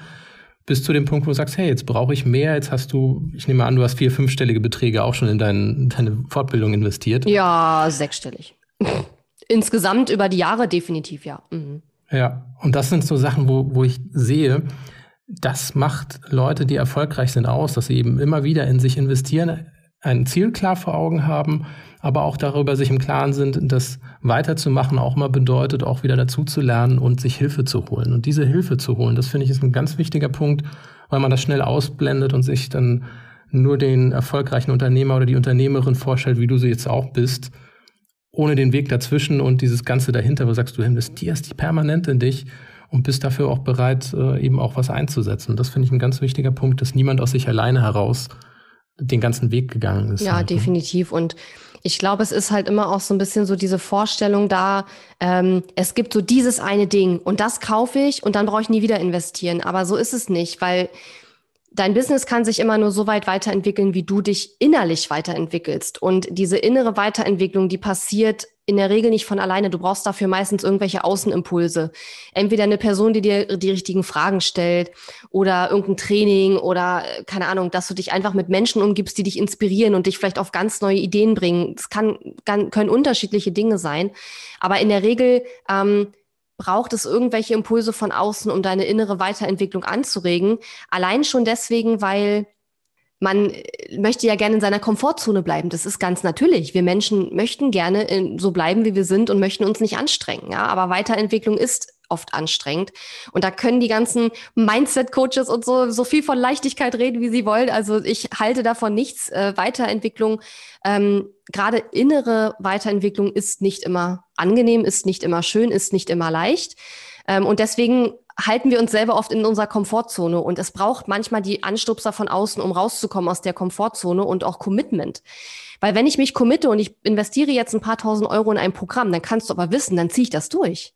Bis zu dem Punkt, wo du sagst, hey, jetzt brauche ich mehr, jetzt hast du, ich nehme an, du hast vier, fünfstellige Beträge auch schon in dein, deine Fortbildung investiert. Ja, sechsstellig. Insgesamt über die Jahre definitiv, ja. Mhm. Ja, und das sind so Sachen, wo, wo ich sehe, das macht Leute, die erfolgreich sind, aus, dass sie eben immer wieder in sich investieren, ein Ziel klar vor Augen haben, aber auch darüber sich im Klaren sind, dass weiterzumachen auch mal bedeutet, auch wieder dazu zu lernen und sich Hilfe zu holen. Und diese Hilfe zu holen, das finde ich ist ein ganz wichtiger Punkt, weil man das schnell ausblendet und sich dann nur den erfolgreichen Unternehmer oder die Unternehmerin vorstellt, wie du sie jetzt auch bist ohne den Weg dazwischen und dieses Ganze dahinter, wo du sagst, du investierst permanent in dich und bist dafür auch bereit, äh, eben auch was einzusetzen. Das finde ich ein ganz wichtiger Punkt, dass niemand aus sich alleine heraus den ganzen Weg gegangen ist. Ja, halt. Ne? definitiv. Und ich glaube, es ist halt immer auch so ein bisschen so diese Vorstellung da, ähm, es gibt so dieses eine Ding und das kaufe ich und dann brauche ich nie wieder investieren. Aber so ist es nicht, weil dein Business kann sich immer nur so weit weiterentwickeln, wie du dich innerlich weiterentwickelst. Und diese innere Weiterentwicklung, die passiert in der Regel nicht von alleine. Du brauchst dafür meistens irgendwelche Außenimpulse. Entweder eine Person, die dir die richtigen Fragen stellt oder irgendein Training oder äh, keine Ahnung, dass du dich einfach mit Menschen umgibst, die dich inspirieren und dich vielleicht auf ganz neue Ideen bringen. Es kann, kann können unterschiedliche Dinge sein. Aber in der Regel ähm, braucht es irgendwelche Impulse von außen, um deine innere Weiterentwicklung anzuregen. Allein schon deswegen, weil man äh, möchte ja gerne in seiner Komfortzone bleiben. Das ist ganz natürlich. Wir Menschen möchten gerne in, so bleiben, wie wir sind und möchten uns nicht anstrengen. Ja? Aber Weiterentwicklung ist oft anstrengend. Und da können die ganzen Mindset-Coaches und so so viel von Leichtigkeit reden, wie sie wollen. Also ich halte davon nichts. Äh, Weiterentwicklung, ähm, gerade innere Weiterentwicklung ist nicht immer angenehm, ist nicht immer schön, ist nicht immer leicht. Ähm, und deswegen halten wir uns selber oft in unserer Komfortzone und es braucht manchmal die Anstupser von außen, um rauszukommen aus der Komfortzone und auch Commitment. Weil wenn ich mich committe und ich investiere jetzt ein paar tausend Euro in ein Programm, dann kannst du aber wissen, dann ziehe ich das durch.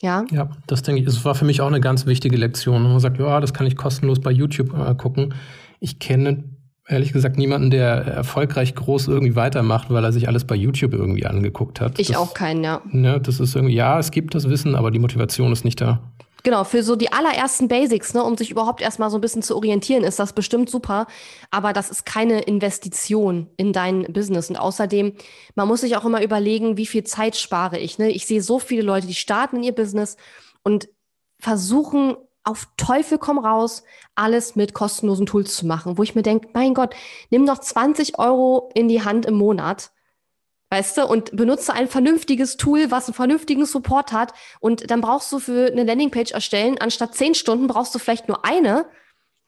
Ja. Ja, das denke ich, es war für mich auch eine ganz wichtige Lektion. Man sagt, ja, das kann ich kostenlos bei YouTube äh, gucken. Ich kenne ehrlich gesagt niemanden, der erfolgreich groß irgendwie weitermacht, weil er sich alles bei YouTube irgendwie angeguckt hat. Ich das, auch keinen, ja. Ne, das ist irgendwie, ja, es gibt das Wissen, aber die Motivation ist nicht da. Genau, für so die allerersten Basics, ne, um sich überhaupt erstmal so ein bisschen zu orientieren, ist das bestimmt super. Aber das ist keine Investition in dein Business. Und außerdem, man muss sich auch immer überlegen, wie viel Zeit spare ich. Ne? Ich sehe so viele Leute, die starten in ihr Business und versuchen auf Teufel komm raus, alles mit kostenlosen Tools zu machen, wo ich mir denke, mein Gott, nimm doch 20 Euro in die Hand im Monat, weißt du, und benutze ein vernünftiges Tool, was einen vernünftigen Support hat. Und dann brauchst du für eine Landingpage erstellen, anstatt 10 Stunden brauchst du vielleicht nur eine.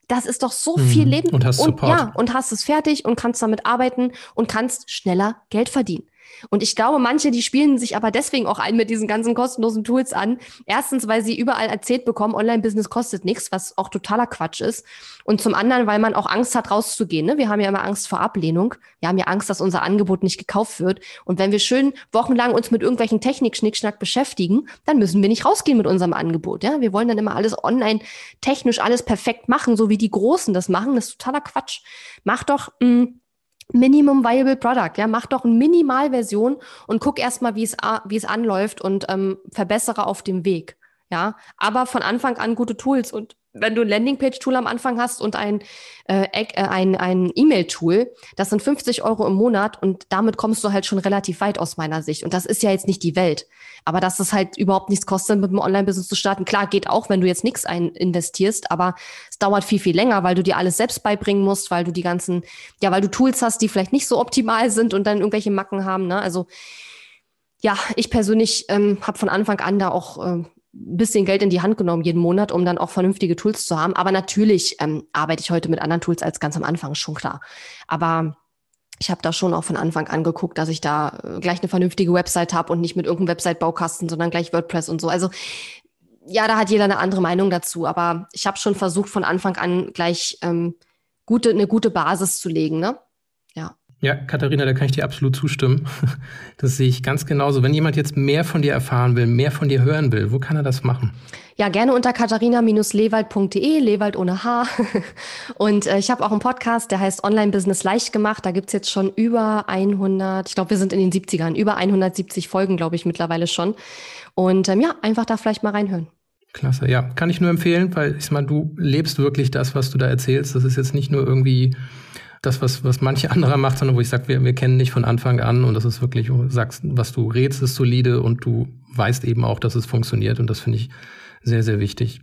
Das ist doch so viel mhm. Leben. Und hast und, Ja, und hast es fertig und kannst damit arbeiten und kannst schneller Geld verdienen. Und ich glaube, manche, die spielen sich aber deswegen auch ein mit diesen ganzen kostenlosen Tools an. Erstens, weil sie überall erzählt bekommen, Online-Business kostet nichts, was auch totaler Quatsch ist. Und zum anderen, weil man auch Angst hat, rauszugehen. Ne? Wir haben ja immer Angst vor Ablehnung. Wir haben ja Angst, dass unser Angebot nicht gekauft wird. Und wenn wir schön wochenlang uns mit irgendwelchen Technik-Schnickschnack beschäftigen, dann müssen wir nicht rausgehen mit unserem Angebot. Ja? Wir wollen dann immer alles online, technisch alles perfekt machen, so wie die Großen das machen. Das ist totaler Quatsch. Mach doch mh, mm, Minimum Viable Product, ja, mach doch eine Minimalversion und guck erstmal, wie es, wie es anläuft und ähm, verbessere auf dem Weg. Ja, aber von Anfang an gute Tools und wenn du ein Landingpage-Tool am Anfang hast und ein äh, äh, ein, ein E-Mail-Tool, das sind 50 Euro im Monat und damit kommst du halt schon relativ weit aus meiner Sicht. Und das ist ja jetzt nicht die Welt. Aber dass es halt überhaupt nichts kostet, mit einem Online-Business zu starten, klar, geht auch, wenn du jetzt nichts investierst, aber es dauert viel, viel länger, weil du dir alles selbst beibringen musst, weil du die ganzen, ja, weil du Tools hast, die vielleicht nicht so optimal sind und dann irgendwelche Macken haben. Ne? Also ja, ich persönlich ähm, habe von Anfang an da auch äh, bisschen Geld in die Hand genommen jeden Monat, um dann auch vernünftige Tools zu haben. Aber natürlich ähm, arbeite ich heute mit anderen Tools als ganz am Anfang, schon klar. Aber ich habe da schon auch von Anfang an geguckt, dass ich da äh, gleich eine vernünftige Website habe und nicht mit irgendeinem Website-Baukasten, sondern gleich WordPress und so. Also ja, da hat jeder eine andere Meinung dazu. Aber ich habe schon versucht, von Anfang an gleich ähm, gute, eine gute Basis zu legen. Ne? Ja. Ja, Katharina, da kann ich dir absolut zustimmen. Das sehe ich ganz genauso. Wenn jemand jetzt mehr von dir erfahren will, mehr von dir hören will, wo kann er das machen? Ja, gerne unter katharina-lewald.de, Lewald ohne H. Und äh, ich habe auch einen Podcast, der heißt Online Business leicht gemacht. Da gibt's jetzt schon über 100, ich glaube, wir sind in den 70ern, über 170 Folgen, glaube ich, mittlerweile schon. Und ähm, ja, einfach da vielleicht mal reinhören. Klasse, ja, kann ich nur empfehlen, weil ich meine, du lebst wirklich das, was du da erzählst. Das ist jetzt nicht nur irgendwie das, was, was manche andere macht, sondern wo ich sage, wir, wir kennen dich von Anfang an und das ist wirklich, sagst, was du rätst, ist solide und du weißt eben auch, dass es funktioniert und das finde ich sehr, sehr wichtig.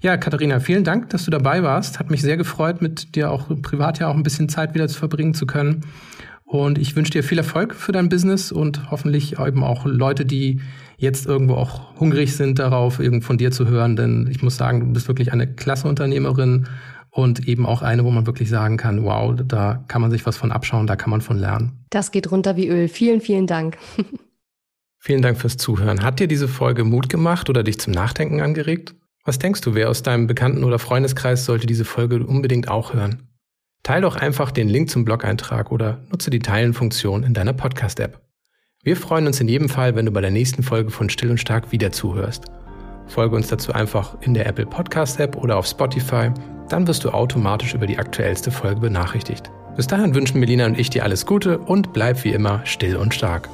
Ja, Katharina, vielen Dank, dass du dabei warst. Hat mich sehr gefreut, mit dir auch privat ja auch ein bisschen Zeit wieder zu verbringen zu können. Und ich wünsche dir viel Erfolg für dein Business und hoffentlich eben auch Leute, die jetzt irgendwo auch hungrig sind darauf, irgend von dir zu hören. Denn ich muss sagen, du bist wirklich eine klasse Unternehmerin und eben auch eine, wo man wirklich sagen kann, wow, da kann man sich was von abschauen, da kann man von lernen. Das geht runter wie Öl. Vielen, vielen Dank. vielen Dank fürs Zuhören. Hat dir diese Folge Mut gemacht oder dich zum Nachdenken angeregt? Was denkst du, wer aus deinem Bekannten- oder Freundeskreis sollte diese Folge unbedingt auch hören? Teil doch einfach den Link zum Blog-Eintrag oder nutze die Teilen-Funktion in deiner Podcast-App. Wir freuen uns in jedem Fall, wenn du bei der nächsten Folge von Still und Stark wieder zuhörst. Folge uns dazu einfach in der Apple Podcast App oder auf Spotify, dann wirst du automatisch über die aktuellste Folge benachrichtigt. Bis dahin wünschen Melina und ich dir alles Gute und bleib wie immer still und stark.